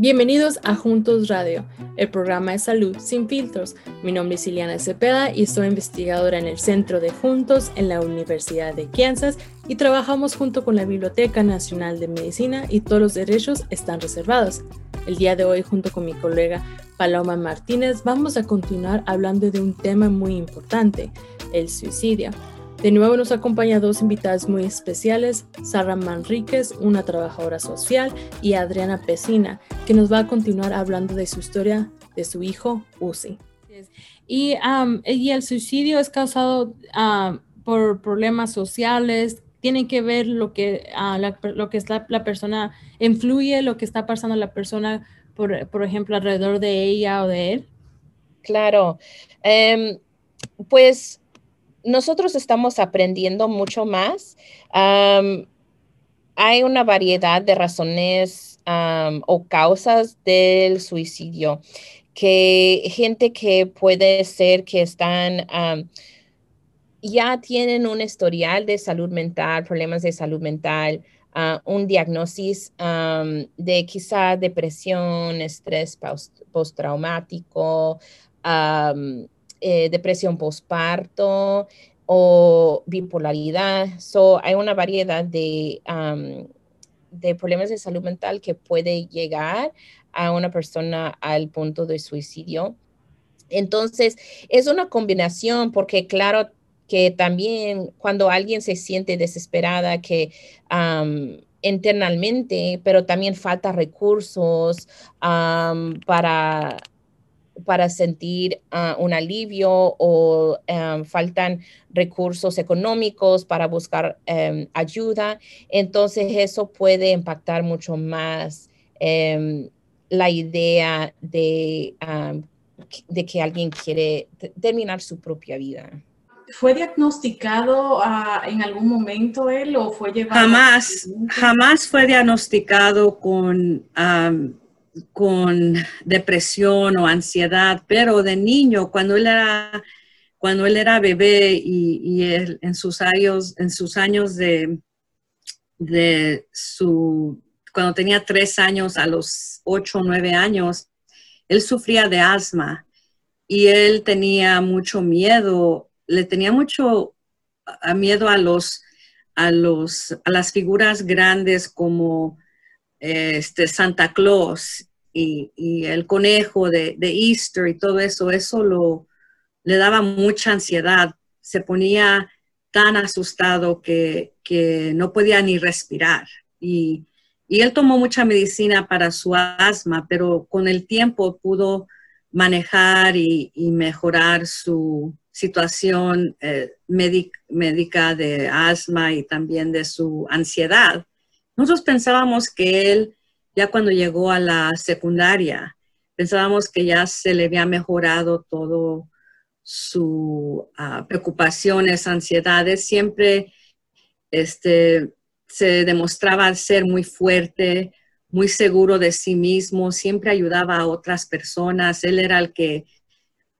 Bienvenidos a Juntos Radio, el programa de salud sin filtros. Mi nombre es Iliana Cepeda y soy investigadora en el Centro de Juntos en la Universidad de Kansas y trabajamos junto con la Biblioteca Nacional de Medicina y todos los derechos están reservados. El día de hoy, junto con mi colega Paloma Martínez, vamos a continuar hablando de un tema muy importante, el suicidio. De nuevo nos acompaña dos invitadas muy especiales, Sara Manríquez, una trabajadora social, y Adriana Pesina, que nos va a continuar hablando de su historia de su hijo Uzi. Y, el suicidio es causado por problemas sociales, tiene que ver lo que, lo que es la, persona, influye lo que está pasando la persona, por, por ejemplo, alrededor de ella o de él. Claro. Em, pues nosotros estamos aprendiendo mucho más. hay una variedad de razones o causas del suicidio que gente que puede ser que están ya tienen un historial de salud mental, problemas de salud mental, ah, un diagnóstico de quizá depresión, estrés postraumático, eh, depresión postparto o bipolaridad. So, hay una variedad de, de problemas de salud mental que puede llegar a una persona al punto de suicidio. Entonces, es una combinación porque claro que también cuando alguien se siente desesperada, que internamente, pero también falta recursos para para sentir ah, un alivio o em, faltan recursos económicos para buscar em, ayuda. Entonces eso puede impactar mucho más em, la idea de, de que alguien quiere terminar su propia vida. ¿Fue diagnosticado ah, en algún momento él o fue llevado? Jamás, jamás fue diagnosticado con con depresión o ansiedad, pero de niño, cuando él era, cuando él era bebé y, en sus años, en sus años de, de su, cuando tenía tres años a los ocho o nueve años, él sufría de asma y él tenía mucho miedo, le tenía mucho miedo a los, a los, a las figuras grandes como este, Santa Claus y, el conejo de, Easter y todo eso, eso lo, le daba mucha ansiedad. Se ponía tan asustado que, no podía ni respirar. Y, él tomó mucha medicina para su asma, pero con el tiempo pudo manejar y, mejorar su situación eh, médica de asma y también de su ansiedad. Nosotros pensábamos que él, ya cuando llegó a la secundaria, pensábamos que ya se le había mejorado todo su uh, preocupaciones, ansiedades. Siempre este, se demostraba ser muy fuerte, muy seguro de sí mismo, siempre ayudaba a otras personas. Él era el que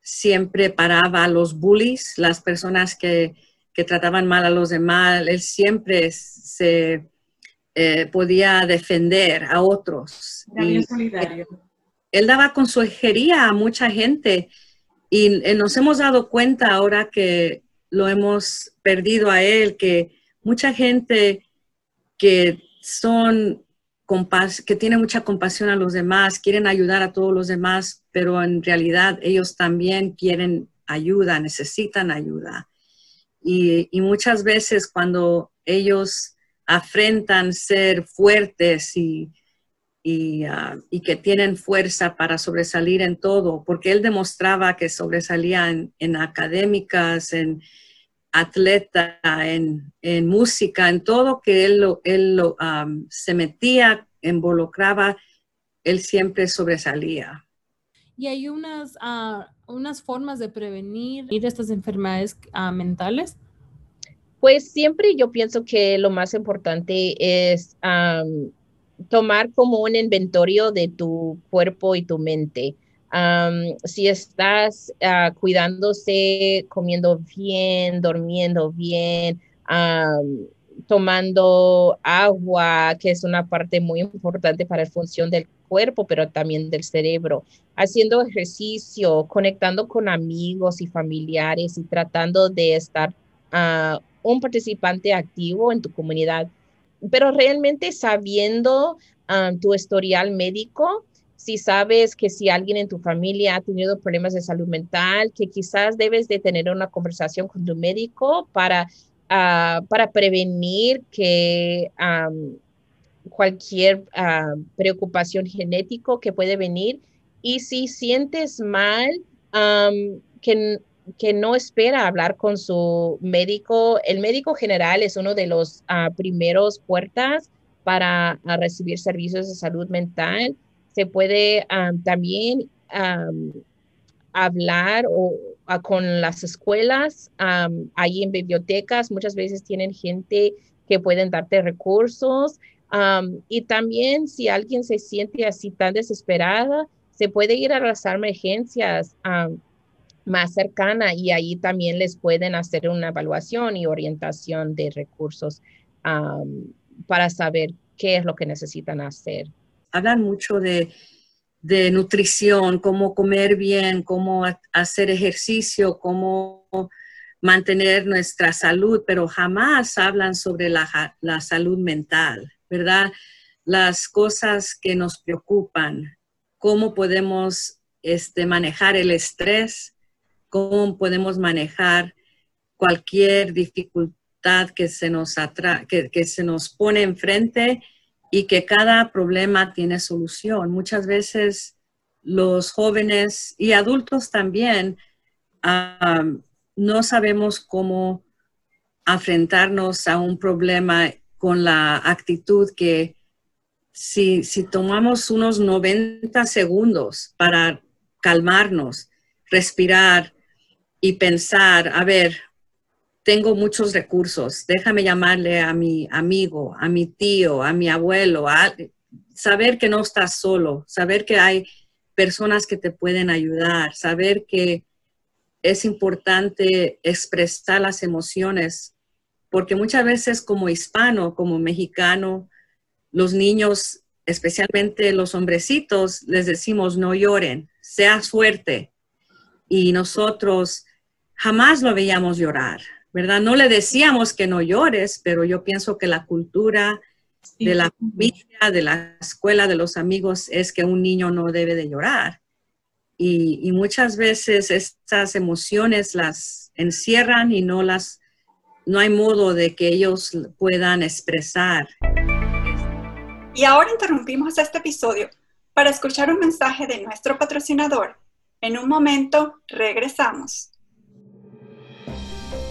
siempre paraba a los bullies, las personas que, que trataban mal a los demás. Él siempre se eh, podía defender a otros. Él, daba consejería a mucha gente y eh, nos hemos dado cuenta ahora que lo hemos perdido a él, que mucha gente que son que tienen mucha compasión a los demás, quieren ayudar a todos los demás, pero en realidad ellos también quieren ayuda, necesitan ayuda. Y, y muchas veces cuando ellos afrentan ser fuertes y, ah, y, que tienen fuerza para sobresalir en todo, porque él demostraba que sobresalía en, académicas, en atleta, en, música, en todo que él, él se metía, involucraba, él siempre sobresalía. Y hay unas, ah, unas formas de prevenir estas enfermedades ah, mentales. Pues siempre yo pienso que lo más importante es tomar como un inventario de tu cuerpo y tu mente. si estás ah, cuidándose, comiendo bien, durmiendo bien, tomando agua, que es una parte muy importante para la función del cuerpo, pero también del cerebro, haciendo ejercicio, conectando con amigos y familiares y tratando de estar uh, un participante activo en tu comunidad, pero realmente sabiendo um, tu historial médico, si sabes que si alguien en tu familia ha tenido problemas de salud mental, que quizás debes de tener una conversación con tu médico para, uh, para prevenir que um, cualquier uh, preocupación genético que puede venir. Y si sientes mal, um, que que no espera hablar con su médico. El médico general es uno de los uh, primeros puertas para uh, recibir servicios de salud mental. Se puede um, también hablar con las escuelas, um, ahí en bibliotecas, muchas veces tienen gente que pueden darte recursos. y también si alguien se siente así tan desesperada, se puede ir a las emergencias más cercana y ahí también les pueden hacer una evaluación y orientación de recursos para saber qué es lo que necesitan hacer. Hablan mucho de, de nutrición, cómo comer bien, cómo hacer ejercicio, cómo mantener nuestra salud, pero jamás hablan sobre la, la salud mental, ¿verdad? Las cosas que nos preocupan, cómo podemos este, manejar el estrés, cómo podemos manejar cualquier dificultad que se nos, que, se nos pone enfrente y que cada problema tiene solución. Muchas veces los jóvenes y adultos también no sabemos cómo enfrentarnos a un problema con la actitud que si, si tomamos unos 90 segundos para calmarnos, respirar, y pensar, a ver, tengo muchos recursos, déjame llamarle a mi amigo, a mi tío, a mi abuelo, a, saber que no estás solo, saber que hay personas que te pueden ayudar, saber que es importante expresar las emociones, porque muchas veces como hispano, como mexicano, los niños, especialmente los hombrecitos, les decimos no lloren, sea fuerte. Y nosotros jamás lo veíamos llorar, ¿verdad? No le decíamos que no llores, pero yo pienso que la cultura de la familia, de la escuela, de los amigos, es que un niño no debe de llorar. Y, muchas veces estas emociones las encierran y no las, no hay modo de que ellos puedan expresar. Y ahora interrumpimos este episodio para escuchar un mensaje de nuestro patrocinador. En un momento regresamos.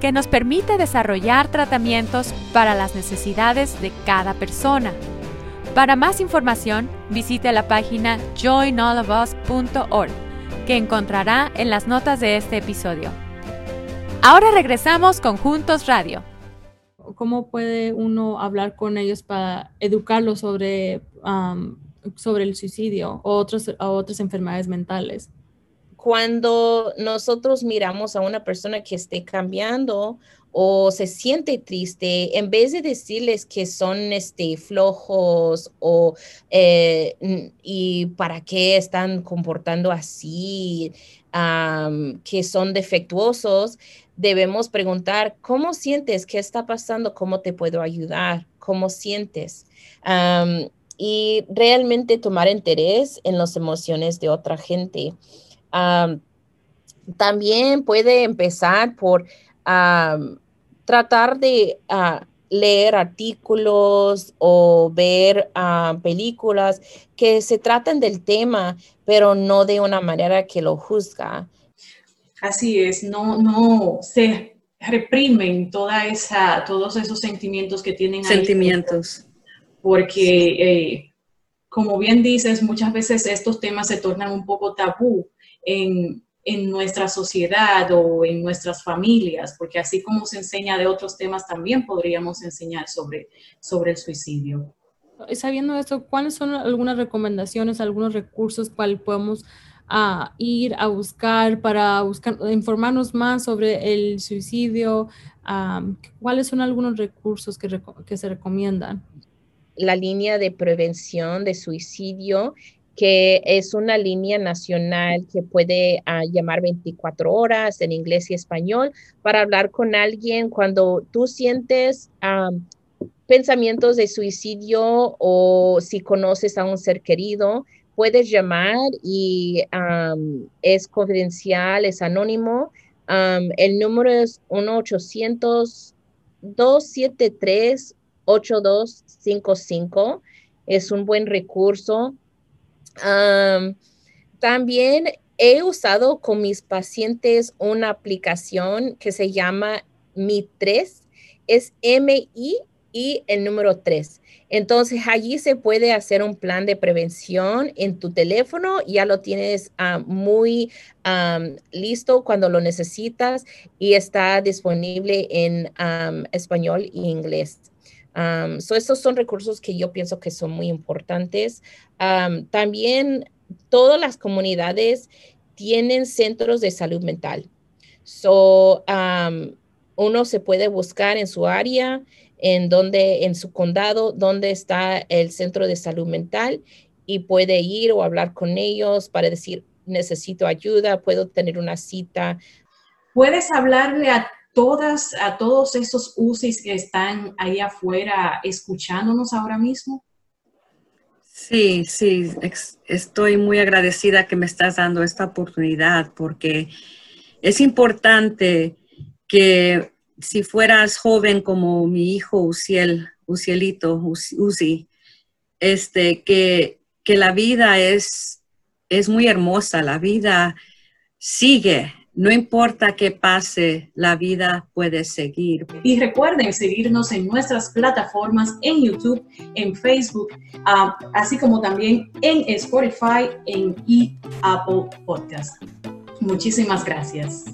que nos permite desarrollar tratamientos para las necesidades de cada persona. Para más información, visite la página joinallofus.org, que encontrará en las notas de este episodio. Ahora regresamos con Juntos Radio. ¿Cómo puede uno hablar con ellos para educarlos sobre, um, sobre el suicidio o otros, o otras enfermedades mentales? Cuando nosotros miramos a una persona que esté cambiando o se siente triste, en vez de decirles que son este, flojos o eh, y para qué están comportando así, que son defectuosos, debemos preguntar, ¿cómo sientes? ¿Qué está pasando? ¿Cómo te puedo ayudar? ¿Cómo sientes? y realmente tomar interés en las emociones de otra gente también puede empezar por tratar de ah, leer artículos o ver ah, películas que se traten del tema, pero no de una manera que lo juzga. Así es, no, no se reprimen toda esa, todos esos sentimientos que tienen. Sentimientos. porque eh, como bien dices, muchas veces estos temas se tornan un poco tabú en, en nuestra sociedad o en nuestras familias, porque así como se enseña de otros temas, también podríamos enseñar sobre, sobre el suicidio. Sabiendo esto, ¿cuáles son algunas recomendaciones, algunos recursos cual podemos ah, ir a buscar para buscar, informarnos más sobre el suicidio? ¿Cuáles son algunos recursos que, que se recomiendan? La línea de prevención de suicidio que es una línea nacional que puede ah, llamar 24 horas en inglés y español para hablar con alguien cuando tú sientes pensamientos de suicidio o si conoces a un ser querido, puedes llamar y es confidencial, es anónimo. el número es 1-800-273-8255. Es un buen recurso también he usado con mis pacientes una aplicación que se llama Mi 3, es M-I y el número 3. Entonces allí se puede hacer un plan de prevención en tu teléfono, ya lo tienes ah, muy listo cuando lo necesitas y está disponible en español e inglés. Um, estos son recursos que yo pienso que son muy importantes. también todas las comunidades tienen centros de salud mental. So, uno se puede buscar en su área, en donde, en su condado, donde está el centro de salud mental y puede ir o hablar con ellos para decir, necesito ayuda, puedo tener una cita. Puedes hablarle a todas, a todos esos UCIs que están ahí afuera escuchándonos ahora mismo? Sí, sí, estoy muy agradecida que me estás dando esta oportunidad porque es importante que si fueras joven como mi hijo Uciel, Ucielito, Uzi, este, que, que la vida es, es muy hermosa, la vida sigue, no importa qué pase, la vida puede seguir. Y recuerden seguirnos en nuestras plataformas en YouTube, en Facebook, ah, así como también en Spotify en y Apple Podcast. Muchísimas gracias.